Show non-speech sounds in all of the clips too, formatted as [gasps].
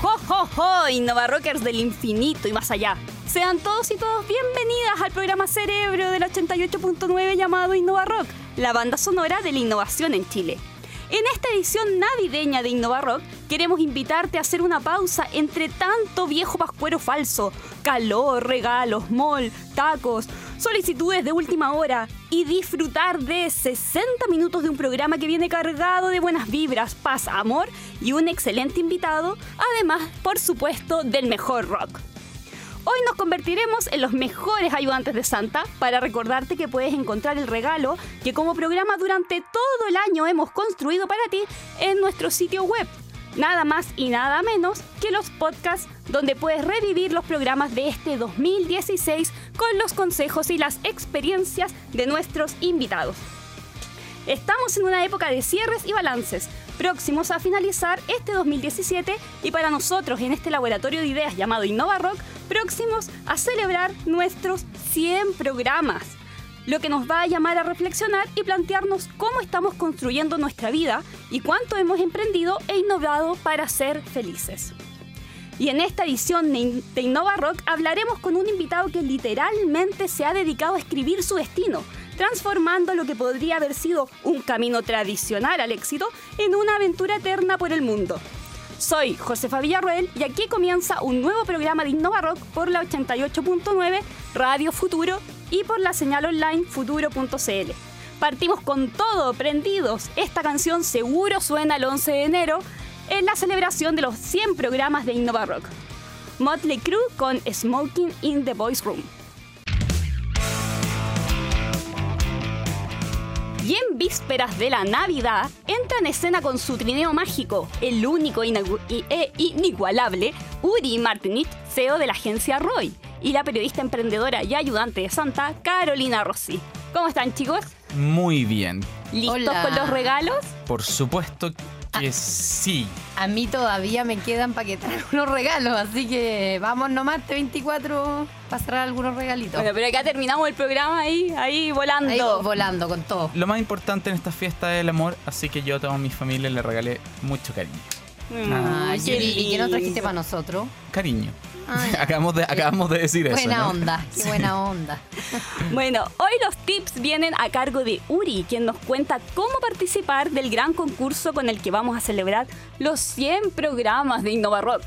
¡Jo, jo, jo! Innova Rockers del infinito y más allá. Sean todos y todos bienvenidas al programa Cerebro del 88.9 llamado Innova Rock, la banda sonora de la innovación en Chile. En esta edición navideña de Innova Rock, queremos invitarte a hacer una pausa entre tanto viejo pascuero falso, calor, regalos, mall, tacos, solicitudes de última hora y disfrutar de 60 minutos de un programa que viene cargado de buenas vibras, paz, amor y un excelente invitado, además, por supuesto, del mejor rock. Hoy nos convertiremos en los mejores ayudantes de Santa para recordarte que puedes encontrar el regalo que como programa durante todo el año hemos construido para ti en nuestro sitio web. Nada más y nada menos que los podcasts donde puedes revivir los programas de este 2016 con los consejos y las experiencias de nuestros invitados. Estamos en una época de cierres y balances, próximos a finalizar este 2017 y para nosotros en este laboratorio de ideas llamado Innova Rock, próximos a celebrar nuestros 100 programas, lo que nos va a llamar a reflexionar y plantearnos cómo estamos construyendo nuestra vida y cuánto hemos emprendido e innovado para ser felices. Y en esta edición de Innova Rock hablaremos con un invitado que literalmente se ha dedicado a escribir su destino, transformando lo que podría haber sido un camino tradicional al éxito en una aventura eterna por el mundo. Soy Josefa Villarroel y aquí comienza un nuevo programa de Innova Rock por la 88.9 Radio Futuro y por la señal online futuro.cl. Partimos con todo, prendidos. Esta canción seguro suena el 11 de enero en la celebración de los 100 programas de Innova Rock. Motley Crue con Smoking in the Boys Room. Y en vísperas de la Navidad, entra en escena con su trineo mágico, el único e inigualable Uri Martinit, CEO de la agencia Roy, y la periodista emprendedora y ayudante de Santa, Carolina Rossi. ¿Cómo están, chicos? Muy bien. ¿Listos con los regalos? Por supuesto que sí. A mí todavía me quedan para que traer [laughs] unos regalos, así que vamos nomás, este 24 para traer algunos regalitos. Bueno, pero acá terminamos el programa ahí, ahí volando. Ahí volando con todo. Lo más importante en esta fiesta es el amor, así que yo a toda mi familia le regalé mucho cariño. Ah, ¿Y qué nos trajiste para nosotros? Cariño. [laughs] acabamos, de, acabamos de decir eso. Buena onda, qué buena onda. [laughs] bueno, hoy los tips vienen a cargo de Uri, quien nos cuenta cómo participar del gran concurso con el que vamos a celebrar los 100 programas de Innova Rock.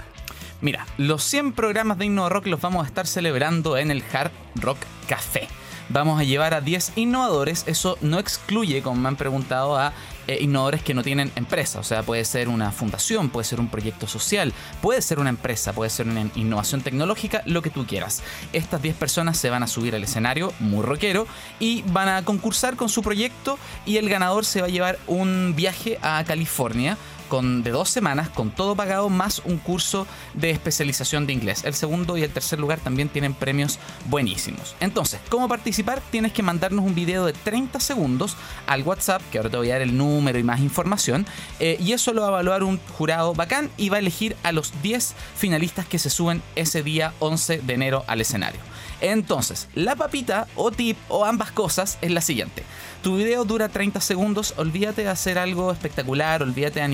Mira, los 100 programas de Innova Rock los vamos a estar celebrando en el Hard Rock Café vamos a llevar a 10 innovadores. Eso no excluye, como me han preguntado, a eh, innovadores que no tienen empresa. O sea, puede ser una fundación, puede ser un proyecto social, puede ser una empresa, puede ser una innovación tecnológica, lo que tú quieras. Estas 10 personas se van a subir al escenario, muy rockero, y van a concursar con su proyecto y el ganador se va a llevar un viaje a California con, de dos semanas, con todo pagado, más un curso de especialización de inglés. El segundo y el tercer lugar también tienen premios buenísimos. Entonces, ¿cómo participar? Tienes que mandarnos un video de 30 segundos al WhatsApp, que ahora te voy a dar el número y más información, eh, y eso lo va a evaluar un jurado bacán y va a elegir a los 10 finalistas que se suben ese día 11 de enero al escenario. Entonces, la papita o tip o ambas cosas es la siguiente. Tu video dura 30 segundos, olvídate de hacer algo espectacular, olvídate de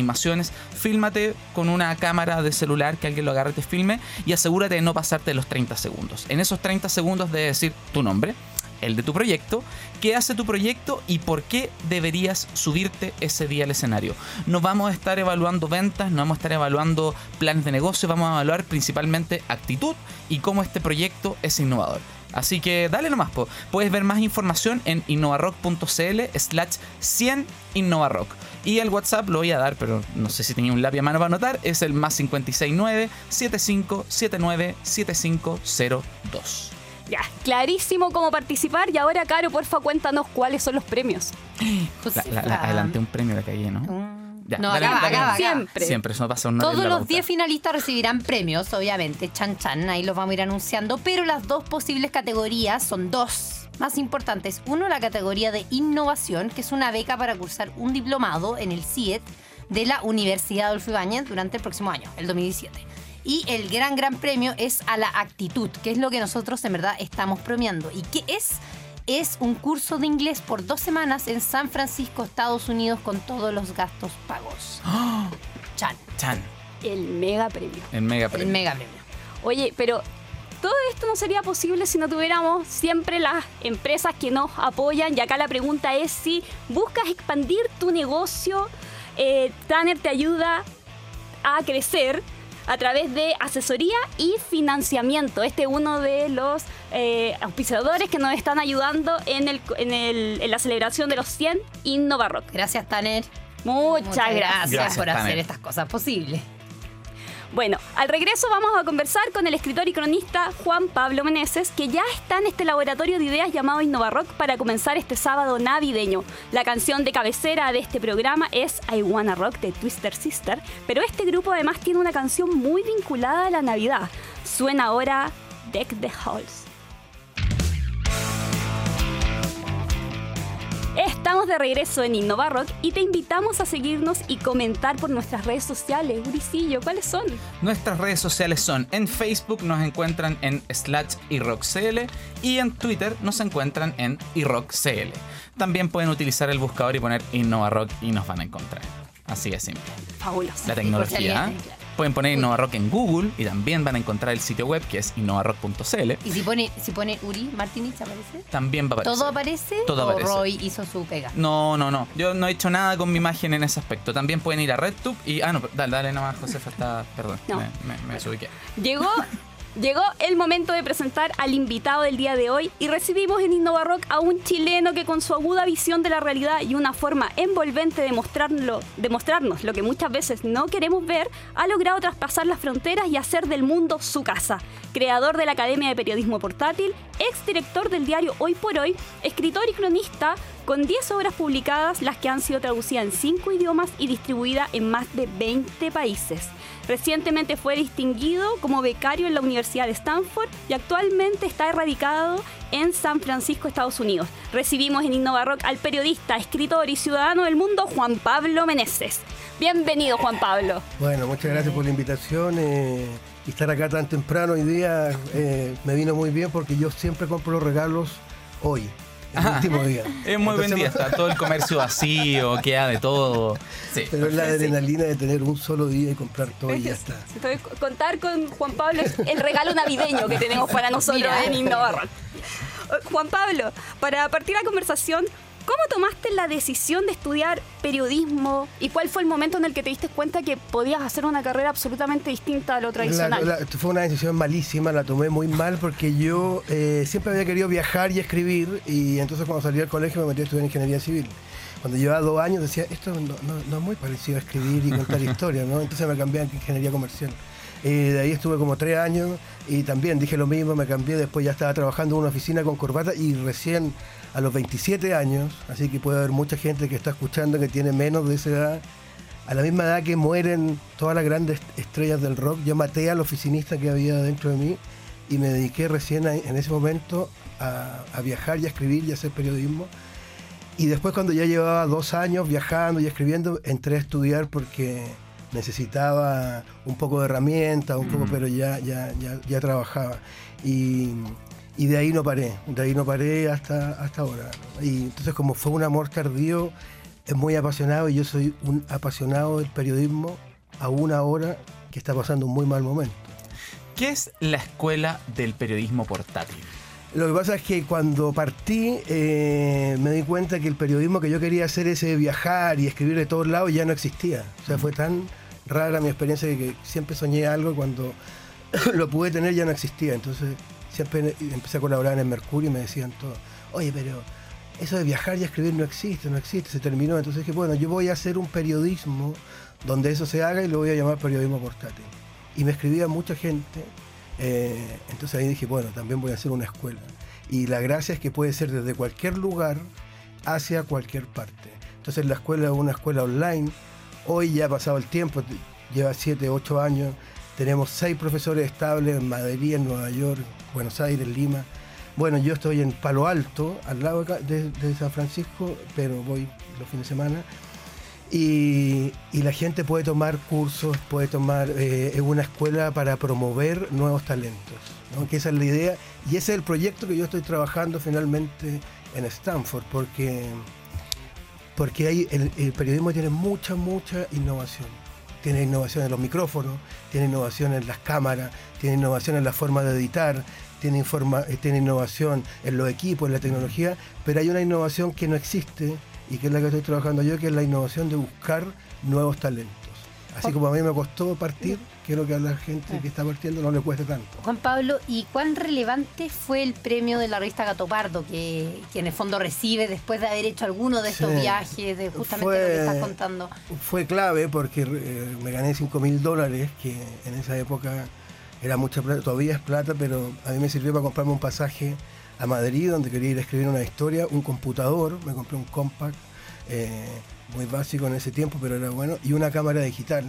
fílmate con una cámara de celular que alguien lo agarre y te filme y asegúrate de no pasarte los 30 segundos. En esos 30 segundos de decir tu nombre, el de tu proyecto, qué hace tu proyecto y por qué deberías subirte ese día al escenario. No vamos a estar evaluando ventas, no vamos a estar evaluando planes de negocio, vamos a evaluar principalmente actitud y cómo este proyecto es innovador. Así que dale nomás, puedes ver más información en innovarock.cl slash 100 innovarock. Y el WhatsApp lo voy a dar, pero no sé si tenía un lápiz a mano para anotar, es el más 569 7579 7502. Ya, clarísimo cómo participar. Y ahora, Caro, porfa, cuéntanos cuáles son los premios. adelanté un premio de calle, ¿no? Mm. No, acaba, Siempre. Siempre, eso pasa un Todos los 10 finalistas recibirán premios, obviamente, chan chan, ahí los vamos a ir anunciando, pero las dos posibles categorías son dos más importantes. Uno, la categoría de innovación, que es una beca para cursar un diplomado en el CIET de la Universidad Adolfo Ibáñez durante el próximo año, el 2017. Y el gran, gran premio es a la actitud, que es lo que nosotros en verdad estamos premiando. ¿Y qué es? Es un curso de inglés por dos semanas en San Francisco, Estados Unidos, con todos los gastos pagos. [gasps] Chan, Chan, El mega premio. el mega el premio. mega premio. Oye, pero todo esto no sería posible si no tuviéramos siempre las empresas que nos apoyan. Y acá la pregunta es si buscas expandir tu negocio, eh, Tanner te ayuda a crecer a través de asesoría y financiamiento. Este es uno de los eh, auspiciadores que nos están ayudando en, el, en, el- en la celebración de los 100 Innova Rock. Gracias, Tanner. Muchas, gracias. Gracias, por Tanner. hacer estas cosas posibles. Bueno, al regreso vamos a conversar con el escritor y cronista Juan Pablo Meneses, que ya está en este laboratorio de ideas llamado Innova Rock para comenzar este sábado navideño. La canción de cabecera de este programa es I Wanna Rock de Twister Sister, pero este grupo además tiene una canción muy vinculada a la Navidad. Suena ahora Deck the Halls. Estamos de regreso en Innova Rock y te invitamos a seguirnos y comentar por nuestras redes sociales. Uricillo, ¿cuáles son? Nuestras redes sociales son en Facebook nos encuentran en slash iRockCL y en Twitter nos encuentran en iRockCL. También pueden utilizar el buscador y poner Innova Rock y nos van a encontrar. Así de simple. Fabuloso. La tecnología. Pueden poner Innova Rock en Google y también van a encontrar el sitio web que es innovarock.cl. Y si pone, si pone Uri Martinich, ¿aparece? También va a aparecer. ¿Todo aparece? Todo ¿O aparece. Roy hizo su pega? No, no, no. Yo no he hecho nada con mi imagen en ese aspecto. También pueden ir a RedTube y. Ah, no, dale, dale nomás, Josefa está. Perdón, No. me, me, me desubiqué. Llegó, llegó el momento de presentar al invitado del día de hoy y recibimos en Innova Rock a un chileno que con su aguda visión de la realidad y una forma envolvente de, de mostrarnos lo que muchas veces no queremos ver, ha logrado traspasar las fronteras y hacer del mundo su casa. Creador de la Academia de Periodismo Portátil, exdirector del diario Hoy por Hoy, escritor y cronista con 10 obras publicadas, las que han sido traducidas en 5 idiomas y distribuidas en más de 20 países. Recientemente fue distinguido como becario en la Universidad de Stanford y actualmente está erradicado en San Francisco, Estados Unidos. Recibimos en Innova Rock al periodista, escritor y ciudadano del mundo Juan Pablo Meneses. Bienvenido, Juan Pablo. Bueno, muchas gracias por la invitación. eh, y estar acá tan temprano hoy día eh, me vino muy bien porque yo siempre compro los regalos hoy, el último día. Es muy buen Entonces, día, está todo el comercio vacío, queda de todo. Sí. Pero es la adrenalina de tener un solo día y comprar todo y ya está. Contar con Juan Pablo es el regalo navideño que tenemos para nosotros Mira. en Innova Rock. Eh, Juan Pablo, para partir la conversación, ¿cómo tomaste la decisión de estudiar periodismo y cuál fue el momento en el que te diste cuenta que podías hacer una carrera absolutamente distinta a lo tradicional? La- la- fue una decisión malísima, la tomé muy mal porque yo eh, siempre había querido viajar y escribir y entonces cuando salí del colegio me metí a estudiar ingeniería civil. Cuando llevaba dos años decía, esto no, no- no es muy parecido a escribir y contar [laughs] historias, ¿no? Entonces me cambié a ingeniería comercial. De ahí estuve como tres años y también dije lo mismo, me cambié, después ya estaba trabajando en una oficina con corbata y recién a los 27 años, así que puede haber mucha gente que está escuchando que tiene menos de esa edad, a la misma edad que mueren todas las grandes estrellas del rock, yo maté al oficinista que había dentro de mí y me dediqué recién a- en ese momento a, a viajar y a escribir y a hacer periodismo. Y después cuando ya llevaba dos años viajando y escribiendo, entré a estudiar porque necesitaba un poco de herramientas, un poco, pero ya, ya, ya, ya trabajaba. Y, y de ahí no paré, de ahí no paré hasta, hasta ahora. Y entonces como fue un amor tardío, es muy apasionado y yo soy un apasionado del periodismo aún ahora que está pasando un muy mal momento. ¿Qué es la escuela del periodismo portátil? Lo que pasa es que cuando partí eh, me di cuenta que el periodismo que yo quería hacer, ese viajar y escribir de todos lados, ya no existía. O sea, fue tan rara mi experiencia de que siempre soñé algo y cuando [coughs] lo pude tener ya no existía. Entonces siempre empecé a colaborar en el Mercurio y me decían todo, oye, pero eso de viajar y escribir no existe, no existe, se terminó. Entonces dije, bueno, yo voy a hacer un periodismo donde eso se haga y lo voy a llamar periodismo portátil. Y me escribía mucha gente eh, entonces ahí dije, bueno, también voy a hacer una escuela. Y la gracia es que puede ser desde cualquier lugar hacia cualquier parte. Entonces la escuela es una escuela online. Hoy ya ha pasado el tiempo, lleva 7, 8 años. Tenemos seis profesores estables en Madrid, en Nueva York, Buenos Aires, Lima. Bueno, yo estoy en Palo Alto, al lado de, de- San Francisco, pero voy los fines de semana. Y, y la gente puede tomar cursos, puede tomar eh, una escuela para promover nuevos talentos, ¿no? que esa es la idea y ese es el proyecto que yo estoy trabajando finalmente en Stanford, porque, porque hay, el, periodismo tiene mucha, mucha innovación. Tiene innovación en los micrófonos, tiene innovación en las cámaras, tiene innovación en la forma de editar, tiene, eh, tiene innovación en los equipos, en la tecnología, pero hay una innovación que no existe y que es la que estoy trabajando yo, que es la innovación de buscar nuevos talentos. Así como a mí me costó partir, quiero que a la gente que está partiendo no le cueste tanto. Juan Pablo, ¿y cuán relevante fue el premio de la revista Gato Pardo que, que en el fondo recibe después de haber hecho alguno de estos Sí. viajes, de justamente Fue- lo que estás contando? Fue clave porque eh, me gané 5 mil dólares, que en esa época era mucha plata, todavía es plata, pero a mí me sirvió para comprarme un pasaje a Madrid, donde quería ir a escribir una historia, un computador, me compré un compact, eh, muy básico en ese tiempo, pero era bueno, y una cámara digital.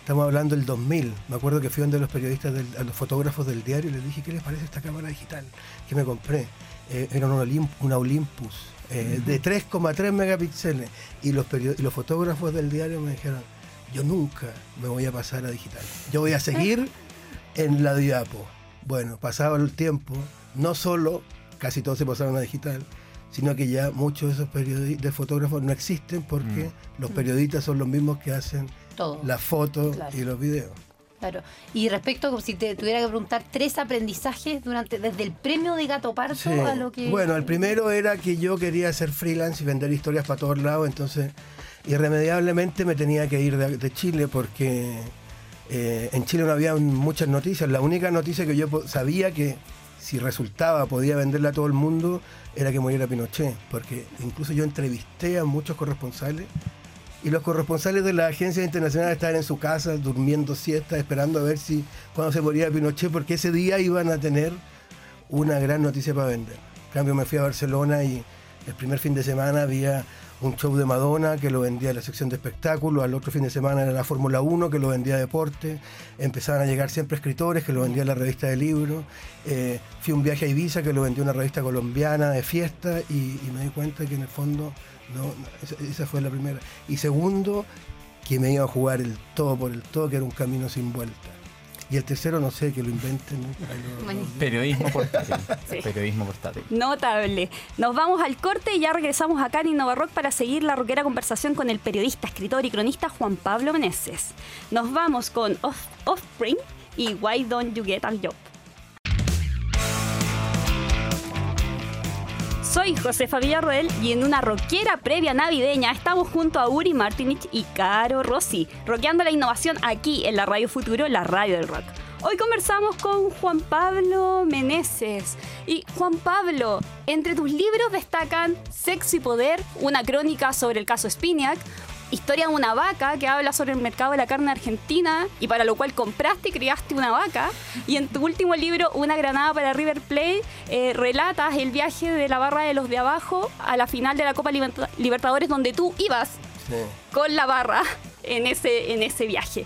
Estamos hablando del 2000. Me acuerdo que fui donde los periodistas, del- a los fotógrafos del diario y les dije, ¿qué les parece esta cámara digital que me compré? Eh, era una, Olympus eh, de 3,3 megapíxeles. Y los, y los fotógrafos del diario me dijeron, yo nunca me voy a pasar a digital. Yo voy a seguir [laughs] en la diapo. Bueno, pasado el tiempo, no solo casi todos se pasaron a digital, sino que ya muchos de esos periodi- de fotógrafos no existen porque los periodistas son los mismos que hacen Todo. las fotos Claro. y los videos. Claro. Y respecto, si te tuviera que preguntar tres aprendizajes durante desde el premio de Gato Pardo Sí. a lo que. Bueno, el primero era que yo quería ser freelance y vender historias para todos lados, entonces irremediablemente me tenía que ir de, de Chile porque eh, en Chile no había muchas noticias. La única noticia que yo sabía que si resultaba podía venderla a todo el mundo era que muriera Pinochet, porque incluso yo entrevisté a muchos corresponsales y los corresponsales de las agencias internacionales estaban en su casa durmiendo siesta, esperando a ver si cuando se moría Pinochet, porque ese día iban a tener una gran noticia para vender. En cambio me fui a Barcelona y el primer fin de semana había un show de Madonna que lo vendía la sección de espectáculos, al otro fin de semana era la Fórmula 1 que lo vendía deporte, empezaban a llegar siempre escritores que lo vendía la revista de libros, eh, fui un viaje a Ibiza que lo vendía una revista colombiana de fiesta y, me di cuenta que en el fondo no, esa, esa fue la primera. Y segundo, que me iba a jugar el todo por el todo, que era un camino sin vuelta. Y el tercero, no sé, que lo inventen. ¿no? Lo- Periodismo portátil. [laughs] Sí. Periodismo portátil. Notable. Nos vamos al corte y ya regresamos acá en Innova Rock para seguir la rockera conversación con el periodista, escritor y cronista Juan Pablo Meneses. Nos vamos con Off- Offspring y Why Don't You Get a Job. Soy Josefa Villarroel y en una rockera previa navideña estamos junto a Uri Martinich y Caro Rossi, rockeando la innovación aquí en la Radio Futuro, la radio del rock. Hoy conversamos con Juan Pablo Meneses. Y Juan Pablo, entre tus libros destacan Sexo y Poder, una crónica sobre el caso Spiniak, Historia de una vaca que habla sobre el mercado de la carne argentina y para lo cual compraste y criaste una vaca. Y en tu último libro, Una granada para River Plate, eh, relatas el viaje de la barra de los de abajo a la final de la Copa Liberta- Libertadores donde tú ibas Sí. con la barra en ese, en ese viaje.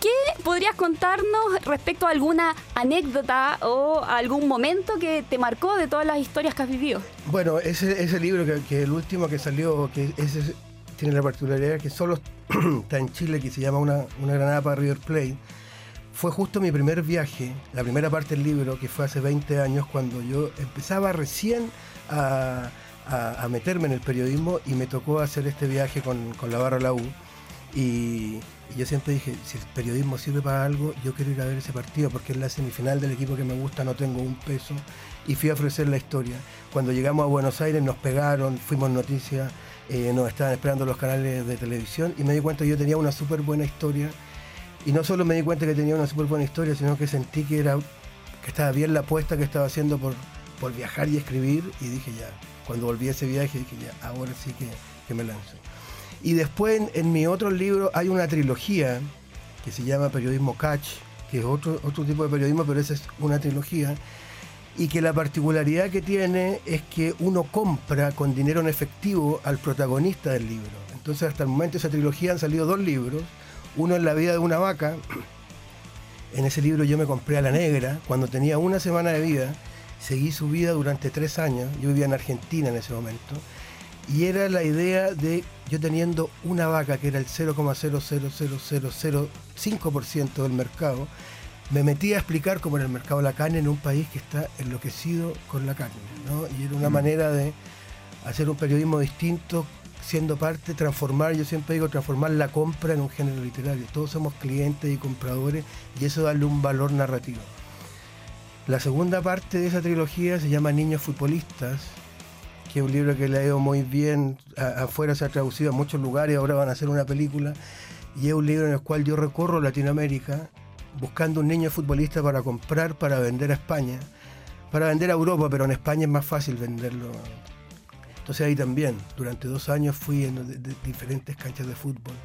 ¿Qué podrías contarnos respecto a alguna anécdota o algún momento que te marcó de todas las historias que has vivido? Bueno, ese, ese libro que, que el último que salió, que ese tiene la particularidad que solo [clears throat] está en Chile, que se llama Una, una granada para River Plate, fue justo mi primer viaje, la primera parte del libro, que fue hace 20 años, cuando yo empezaba recién a, a- a meterme en el periodismo y me tocó hacer este viaje con, con la barra La U. Y, y yo siempre dije, si el periodismo sirve para algo, yo quiero ir a ver ese partido porque es la semifinal del equipo que me gusta, no tengo un peso. Y fui a ofrecer la historia. Cuando llegamos a Buenos Aires nos pegaron, fuimos noticias, eh, nos estaban esperando los canales de televisión y me di cuenta que yo tenía una súper buena historia. Y no solo me di cuenta que tenía una súper buena historia, sino que sentí que, era, que estaba bien la apuesta que estaba haciendo por, por viajar y escribir. Y dije ya, cuando volví a ese viaje, dije ya, ahora sí que, que me lanzo. Y después en, en mi otro libro hay una trilogía que se llama Periodismo Catch, que es otro, otro tipo de periodismo, pero esa es una trilogía. Y que la particularidad que tiene es que uno compra con dinero en efectivo al protagonista del libro. Entonces hasta el momento de esa trilogía han salido dos libros. Uno es La vida de una vaca. En ese libro yo me compré a la negra cuando tenía una semana de vida. Seguí su vida durante tres años. Yo vivía en Argentina en ese momento. Y era la idea de yo teniendo una vaca que era el 0,0000005% del mercado, me metí a explicar cómo era el mercado de la carne en un país que está enloquecido con la carne. ¿no? Y era una Mm. manera de hacer un periodismo distinto, siendo parte, transformar, yo siempre digo, transformar la compra en un género literario. Todos somos clientes y compradores y eso darle un valor narrativo. La segunda parte de esa trilogía se llama Niños Futbolistas, que es un libro que le ha muy bien, afuera se ha traducido a muchos lugares, ahora van a hacer una película, y es un libro en el cual yo recorro Latinoamérica buscando un niño futbolista para comprar, para vender a España, para vender a Europa, pero en España es más fácil venderlo. Entonces ahí también, durante dos años fui en diferentes canchas de fútbol.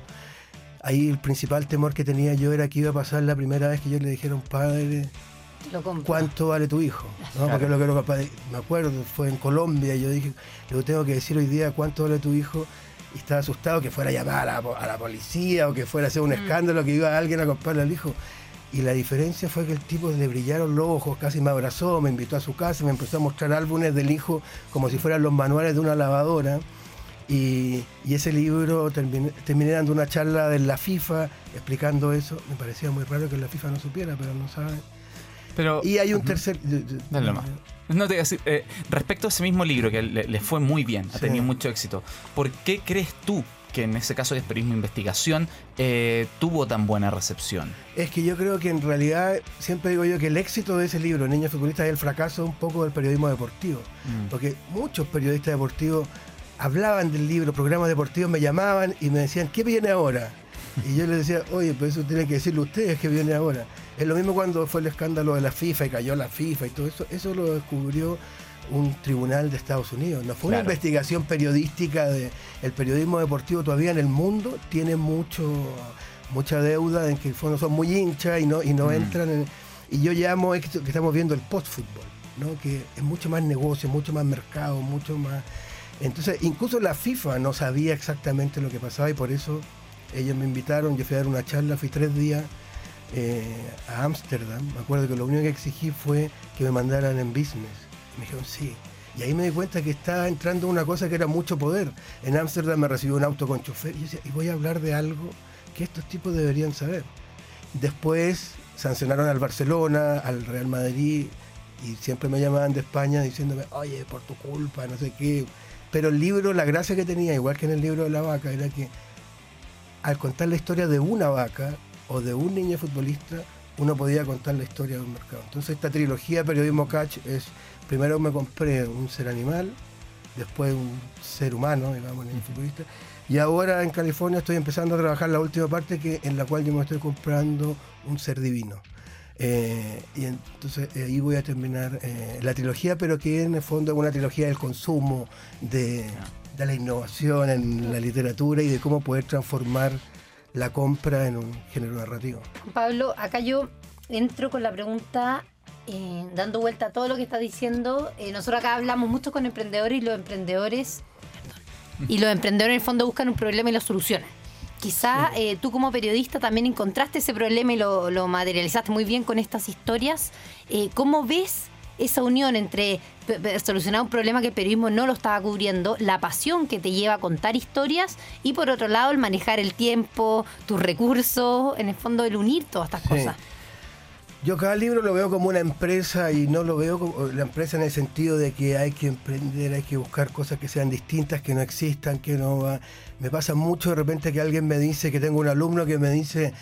Ahí el principal temor que tenía yo era que iba a pasar la primera vez que yo le dijera a un padre, Lo. ¿cuánto vale tu hijo? ¿No? Porque es lo que era capaz de- me acuerdo, fue en Colombia, y yo dije, le tengo que decir hoy día cuánto vale tu hijo, y estaba asustado que fuera a llamar a la, po- a la policía o que fuera a hacer un escándalo, que iba alguien a comprarle al hijo. Y la diferencia fue que el tipo le brillaron los ojos, casi me abrazó, me invitó a su casa, me empezó a mostrar álbumes del hijo como si fueran los manuales de una lavadora. Y, y ese libro terminé, terminé dando una charla de la FIFA explicando eso. Me parecía muy raro que la FIFA no supiera, pero no sabe. Pero, Y hay un tercer. Dale nomás. No te eh, respecto a ese mismo libro que le, le fue muy bien, ha tenido mucho éxito, ¿por qué crees tú que en ese caso de periodismo de investigación eh, tuvo tan buena recepción? Es que yo creo que en realidad, siempre digo yo que el éxito de ese libro, Niños Futbolistas, es el fracaso un poco del periodismo deportivo. Mm. Porque muchos periodistas deportivos hablaban del libro, programas deportivos me llamaban y me decían, ¿qué viene ahora? Y yo les decía, oye, pues eso tienen que decirle ustedes que viene ahora. Es lo mismo cuando fue el escándalo de la FIFA y cayó la FIFA y todo eso. Eso lo descubrió un tribunal de Estados Unidos. No fue una investigación periodística de el periodismo deportivo todavía en el mundo tiene mucho mucha deuda en que el fondo son muy hinchas y no y no Mm. entran en, y yo llamo esto que estamos viendo el post-fútbol, ¿no? que es mucho más negocio, mucho más mercado, mucho más... Entonces, incluso la FIFA no sabía exactamente lo que pasaba y por eso ellos me invitaron, yo fui a dar una charla, fui tres días eh, a Ámsterdam, me acuerdo que lo único que exigí fue que me mandaran en business. Me dijeron, sí. Y ahí me di cuenta que estaba entrando una cosa que era mucho poder. En Ámsterdam me recibió un auto con chofer y yo decía, y voy a hablar de algo que estos tipos deberían saber. Después sancionaron al Barcelona, al Real Madrid, y siempre me llamaban de España diciéndome, oye, por tu culpa, no sé qué. Pero el libro, la gracia que tenía, igual que en el libro de la vaca, era que al contar la historia de una vaca o de un niño futbolista, uno podía contar la historia de un mercado. Entonces esta trilogía Periodismo Catch es, primero me compré un ser animal, después un ser humano, digamos, niño futbolista, y ahora en California estoy empezando a trabajar la última parte que, en la cual yo me estoy comprando un ser divino. Eh, y entonces eh, ahí voy a terminar eh, la trilogía, pero que en el fondo es una trilogía del consumo, de, de la innovación en la literatura y de cómo poder transformar la compra en un género narrativo. Pablo, acá yo entro con la pregunta, eh, dando vuelta a todo lo que estás diciendo. Eh, nosotros acá hablamos mucho con emprendedores y los emprendedores, y los emprendedores en el fondo buscan un problema y lo solucionan. Quizá eh, tú como periodista también encontraste ese problema y lo, lo materializaste muy bien con estas historias. Eh, ¿Cómo ves esa unión entre solucionar un problema que el periodismo no lo estaba cubriendo, la pasión que te lleva a contar historias y por otro lado el manejar el tiempo, tus recursos, en el fondo el unir todas estas Sí. cosas? Yo cada libro lo veo como una empresa y no lo veo como la empresa en el sentido de que hay que emprender, hay que buscar cosas que sean distintas, que no existan, que no va. Me pasa mucho de repente que alguien me dice que tengo un alumno que me dice,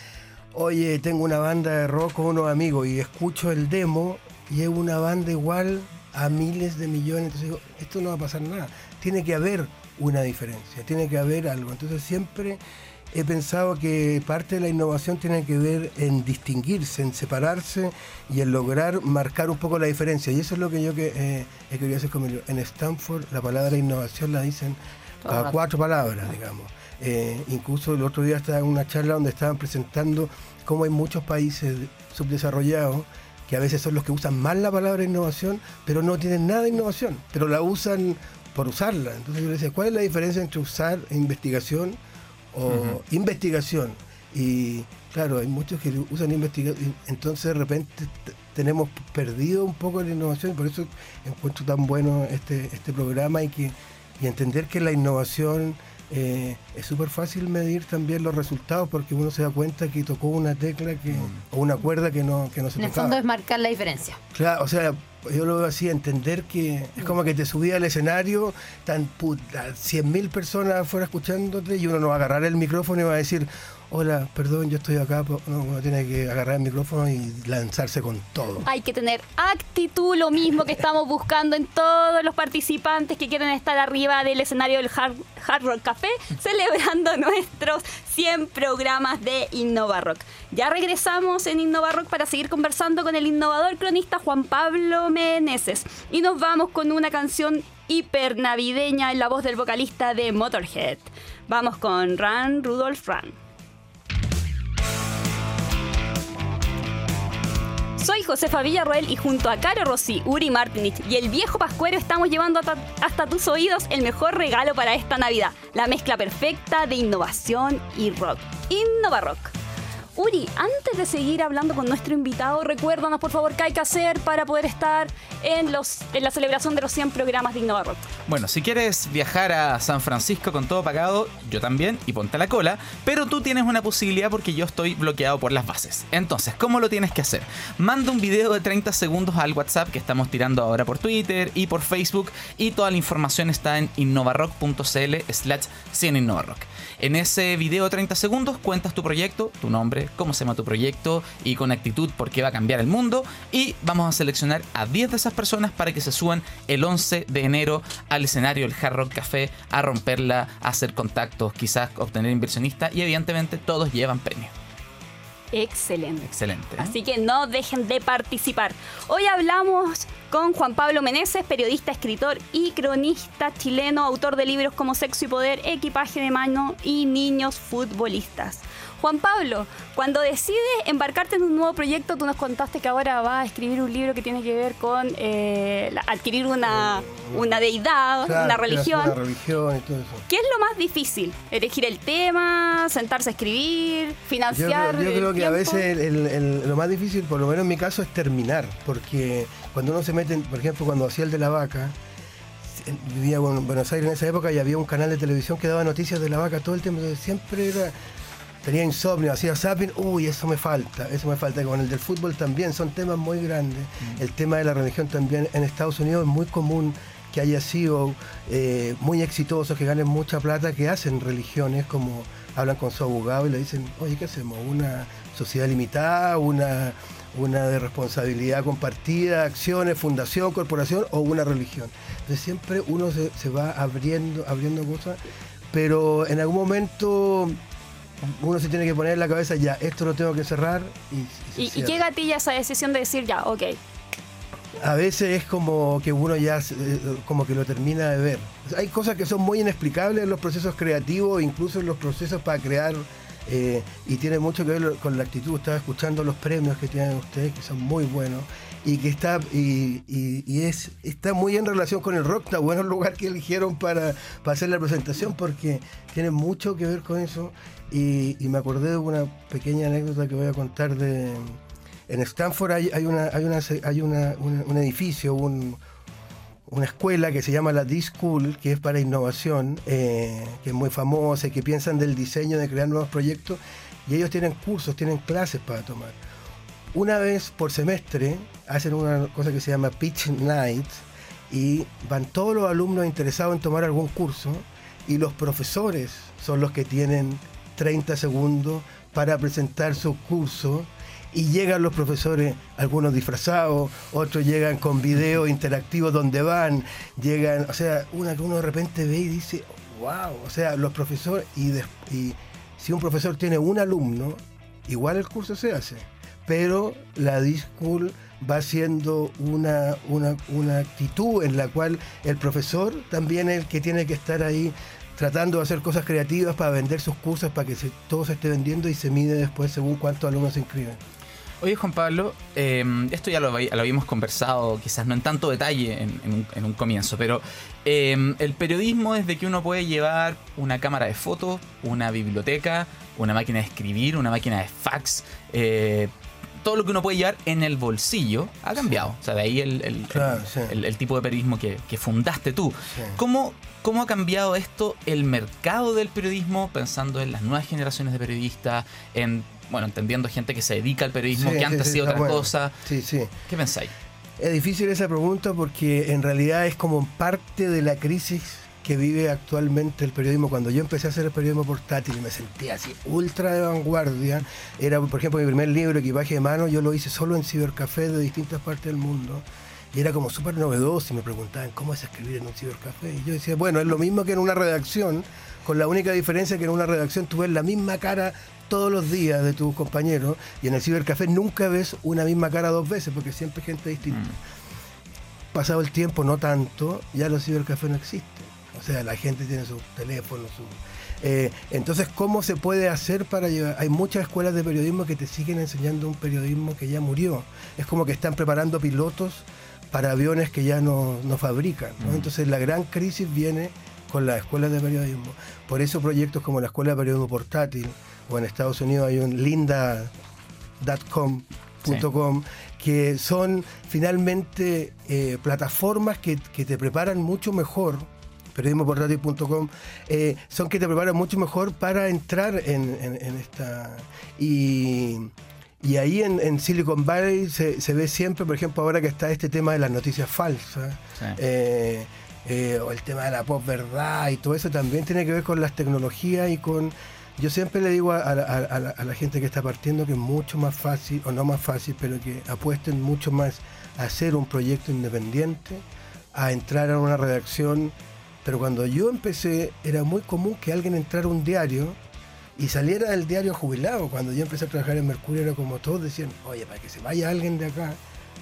oye, tengo una banda de rock con unos amigos y escucho el demo y es una banda igual a miles de millones. Entonces digo, esto no va a pasar nada. Tiene que haber una diferencia, tiene que haber algo. Entonces siempre he pensado que parte de la innovación tiene que ver en distinguirse, en separarse y en lograr marcar un poco la diferencia. Y eso es lo que yo que, eh, he querido hacer con mi libro. En Stanford la palabra innovación la dicen rato. cuatro palabras, digamos. Eh, incluso el otro día estaba en una charla donde estaban presentando cómo hay muchos países subdesarrollados que a veces son los que usan más la palabra innovación, pero no tienen nada de innovación, pero la usan por usarla. Entonces yo le decía, ¿cuál es la diferencia entre usar investigación o investigación? Y claro, hay muchos que usan investigación, entonces de repente tenemos perdido un poco la innovación, por eso encuentro tan bueno este, este programa y que y entender que la innovación eh, es súper fácil medir también los resultados porque uno se da cuenta que tocó una tecla que, o una cuerda que no, que no se En el tocaba. fondo es marcar la diferencia. Claro, o sea, yo lo veo así, entender que es como que te subí al escenario, tan puta, 100.000 personas afuera escuchándote y uno no va a agarrar el micrófono y va a decir, hola, perdón, yo estoy acá. po-". No, uno tiene que agarrar el micrófono y lanzarse con todo. Hay que tener actitud, lo mismo que estamos buscando en todos los participantes que quieren estar arriba del escenario del Hard, Hard Rock Café, [laughs] celebrando nuestros 100 programas de Innova Rock. Ya regresamos en Innova Rock para seguir conversando con el innovador cronista Juan Pablo Meneses. Y nos vamos con una canción hiper navideña en la voz del vocalista de Motorhead. Vamos con Run, Rudolph Run. Soy Josefa Villarroel y junto a Caro Rossi, Uri Martinich y el viejo Pascuero estamos llevando hasta, tus oídos el mejor regalo para esta Navidad, la mezcla perfecta de innovación y rock. Innova Rock. Uri, antes de seguir hablando con nuestro invitado, recuérdanos por favor qué hay que hacer para poder estar en, los, en la celebración de los 100 programas de Innova Rock. Bueno, si quieres viajar a San Francisco con todo pagado, yo también, y ponte la cola, pero tú tienes una posibilidad porque yo estoy bloqueado por las bases. Entonces, ¿cómo lo tienes que hacer? Manda un video de 30 segundos al WhatsApp que estamos tirando ahora por Twitter y por Facebook, y toda la información está en innovarock.cl slash 100 innovarock. En ese video de 30 segundos cuentas tu proyecto, tu nombre, cómo se llama tu proyecto y con actitud por qué va a cambiar el mundo. Y vamos a seleccionar a 10 de esas personas para que se suban el 11 de enero al escenario del Hard Rock Café a romperla, a hacer contactos, quizás obtener inversionistas y evidentemente todos llevan premio. Excelente. Excelente. ¿eh? Así que no dejen de participar. Hoy hablamos con Juan Pablo Meneses, periodista, escritor y cronista chileno, autor de libros como Sexo y Poder, Equipaje de Mano y Niños Futbolistas. Juan Pablo, cuando decides embarcarte en un nuevo proyecto, tú nos contaste que ahora vas a escribir un libro que tiene que ver con eh, adquirir una, una deidad, Claro, una religión. Una religión y todo eso. ¿Qué es lo más difícil? ¿Elegir el tema? ¿Sentarse a escribir? Yo, ¿Financiar? creo- yo creo que a veces el- el- lo más difícil, por lo menos en mi caso, es terminar. Porque cuando uno se mete, por ejemplo, cuando hacía el de la vaca, vivía en Buenos Aires en esa época y había un canal de televisión que daba noticias de la vaca todo el tiempo. Entonces, siempre era. Tenía insomnio, hacía zapping, uy, eso me falta, eso me falta. Con el del fútbol también, son temas muy grandes. El tema de la religión también en Estados Unidos es muy común que haya sido eh, muy exitosos, que ganen mucha plata, que hacen religiones, como hablan con su abogado y le dicen, oye, ¿qué hacemos? ¿Una sociedad limitada? ¿Una, una de responsabilidad compartida, acciones, fundación, corporación o una religión? Entonces siempre uno se, se va abriendo, abriendo cosas, pero en algún momento uno se tiene que poner en la cabeza, ya, esto lo tengo que cerrar y, ¿Y, y cierra. qué gatilla esa decisión de decir ya, ok? A veces es como que uno ya eh, como que lo termina de ver. Hay cosas que son muy inexplicables en los procesos creativos, incluso en los procesos para crear, eh, y tiene mucho que ver con la actitud. Estaba escuchando los premios que tienen ustedes, que son muy buenos, y que está, y, es, está muy en relación con el rock, está bueno el lugar que eligieron para, hacer la presentación, porque tiene mucho que ver con eso. Y me acordé de una pequeña anécdota que voy a contar de... En Stanford hay, una, hay, una, hay una- un edificio, un- una escuela que se llama la D-School, que es para innovación, eh, que es muy famosa y que piensan del diseño, de crear nuevos proyectos, y ellos tienen cursos, tienen clases para tomar. Una vez por semestre hacen una cosa que se llama Pitch Night y van todos los alumnos interesados en tomar algún curso y los profesores son los que tienen 30 segundos para presentar su curso y llegan los profesores, algunos disfrazados, otros llegan con videos interactivos donde van, llegan, o sea, uno que uno de repente ve y dice, wow, o sea, los profesores, y, des- y si un profesor tiene un alumno, igual el curso se hace, pero la D-School va siendo una, una, una actitud en la cual el profesor también es el que tiene que estar ahí tratando de hacer cosas creativas para vender sus cursos, para que todo se esté vendiendo y se mide después según cuántos alumnos se inscriben. Oye, Juan Pablo, eh, esto ya lo, lo habíamos conversado, quizás no en tanto detalle en, en un, en un comienzo, pero eh, el periodismo es de que uno puede llevar una cámara de fotos, una biblioteca, una máquina de escribir, una máquina de fax, eh, todo lo que uno puede llevar en el bolsillo ha cambiado. O sea, de ahí el, el- Claro, el- sí. el- el tipo de periodismo que, que fundaste tú. Sí. ¿Cómo, ¿Cómo ha cambiado esto el mercado del periodismo pensando en las nuevas generaciones de periodistas, en, bueno, entendiendo gente que se dedica al periodismo, Sí, que sí, antes sí, hacía está otra bueno. cosa? Sí, sí. ¿Qué pensáis? Es difícil esa pregunta porque en realidad es como parte de la crisis que vive actualmente el periodismo. Cuando yo empecé a hacer el periodismo portátil me sentía así ultra de vanguardia, era por ejemplo mi primer libro, Equipaje de Mano, yo lo hice solo en cibercafés de distintas partes del mundo. Y era como súper novedoso y me preguntaban cómo es escribir en un cibercafé. Y yo decía, bueno, es lo mismo que en una redacción, con la única diferencia que en una redacción tú ves la misma cara todos los días de tus compañeros y en el cibercafé nunca ves una misma cara dos veces porque siempre hay gente distinta. Pasado el tiempo, no tanto, ya los cibercafés no existen. O sea, la gente tiene sus teléfonos, su... Eh, entonces, ¿cómo se puede hacer para llevar? Hay muchas escuelas de periodismo que te siguen enseñando un periodismo que ya murió. Es como que están preparando pilotos para aviones que ya no, no fabrican. ¿no? Entonces, la gran crisis viene con las escuelas de periodismo. Por eso proyectos como la Escuela de Periodismo Portátil, o en Estados Unidos hay un linda.com.com, que son finalmente eh, plataformas que, que te preparan mucho mejor periodismoportátil.com, eh, son que te preparan mucho mejor para entrar en, en- en esta... Y, y ahí en, en Silicon Valley se, se ve siempre, por ejemplo, ahora que está este tema de las noticias falsas, Sí. eh, eh, o el tema de la posverdad y todo eso también tiene que ver con las tecnologías y con... Yo siempre le digo a, a a la- a la gente que está partiendo que es mucho más fácil, o no más fácil, pero que apuesten mucho más a hacer un proyecto independiente, a entrar a una redacción. Pero cuando yo empecé, era muy común que alguien entrara a un diario y saliera del diario jubilado. Cuando yo empecé a trabajar en Mercurio, era como todos decían: Oye, para que se vaya alguien de acá,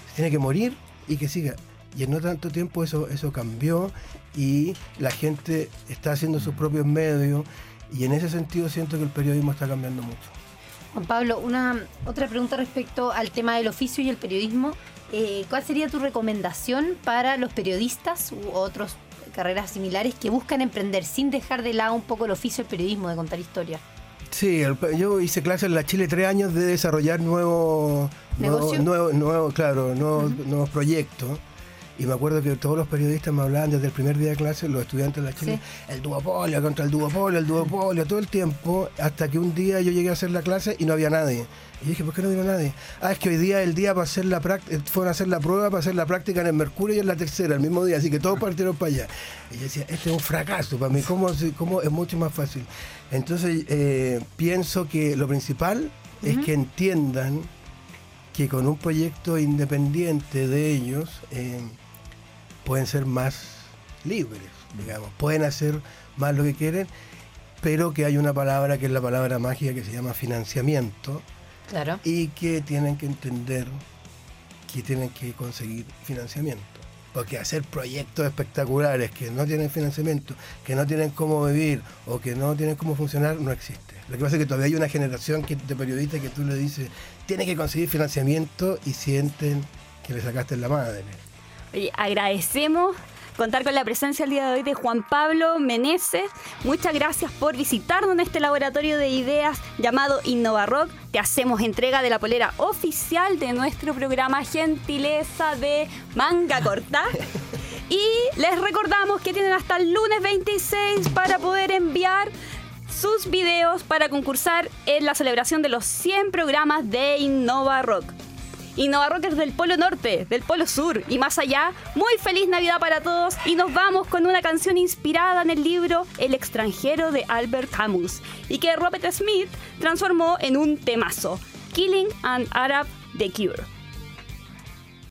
se tiene que morir y que siga. Y en no tanto tiempo eso, eso cambió y la gente está haciendo sus propios medios. Y en ese sentido siento que el periodismo está cambiando mucho. Juan Pablo, una otra pregunta respecto al tema del oficio y el periodismo. Eh, ¿Cuál sería tu recomendación para los periodistas u otros carreras similares que buscan emprender sin dejar de lado un poco el oficio del periodismo de contar historias? Sí, el- yo hice clases en la Chile tres años de desarrollar nuevos, nuevos, nuevos, nuevos, claro, nuevos, nuevos proyectos. Y me acuerdo que todos los periodistas me hablaban desde el primer día de clase, los estudiantes de la Chile, el duopolio, contra el duopolio, el duopolio, todo el tiempo, hasta que un día yo llegué a hacer la clase y no había nadie. Y dije, ¿por qué no vino nadie? Ah, es que hoy día el día para hacer la práctica, fueron a hacer la prueba para hacer la práctica en el Mercurio y en la tercera, el mismo día, así que todos partieron para allá. Y yo decía, este es un fracaso para mí, ¿cómo, cómo es mucho más fácil? Entonces, eh, pienso que lo principal es que entiendan que con un proyecto independiente de ellos eh, pueden ser más libres, digamos, pueden hacer más lo que quieren, pero que hay una palabra que es la palabra mágica que se llama financiamiento Claro. y que tienen que entender que tienen que conseguir financiamiento. Porque hacer proyectos espectaculares que no tienen financiamiento, que no tienen cómo vivir o que no tienen cómo funcionar, no existe. Lo que pasa es que todavía hay una generación que- de periodistas que tú le dices, tiene que conseguir financiamiento y sienten que le sacaste la madre. Oye, agradecemos contar con la presencia el día de hoy de Juan Pablo Meneses. Muchas gracias por visitarnos en este laboratorio de ideas llamado InnovaRock. Te hacemos entrega de la polera oficial de nuestro programa Gentileza de Manga Corta. Y les recordamos que tienen hasta el lunes 26 para poder enviar sus videos para concursar en la celebración de los 100 programas de Innova Rock. Innova Rock es del Polo Norte, del Polo Sur y más allá. Muy feliz Navidad para todos y nos vamos con una canción inspirada en el libro El extranjero de Albert Camus y que Robert Smith transformó en un temazo, Killing an Arab The Cure.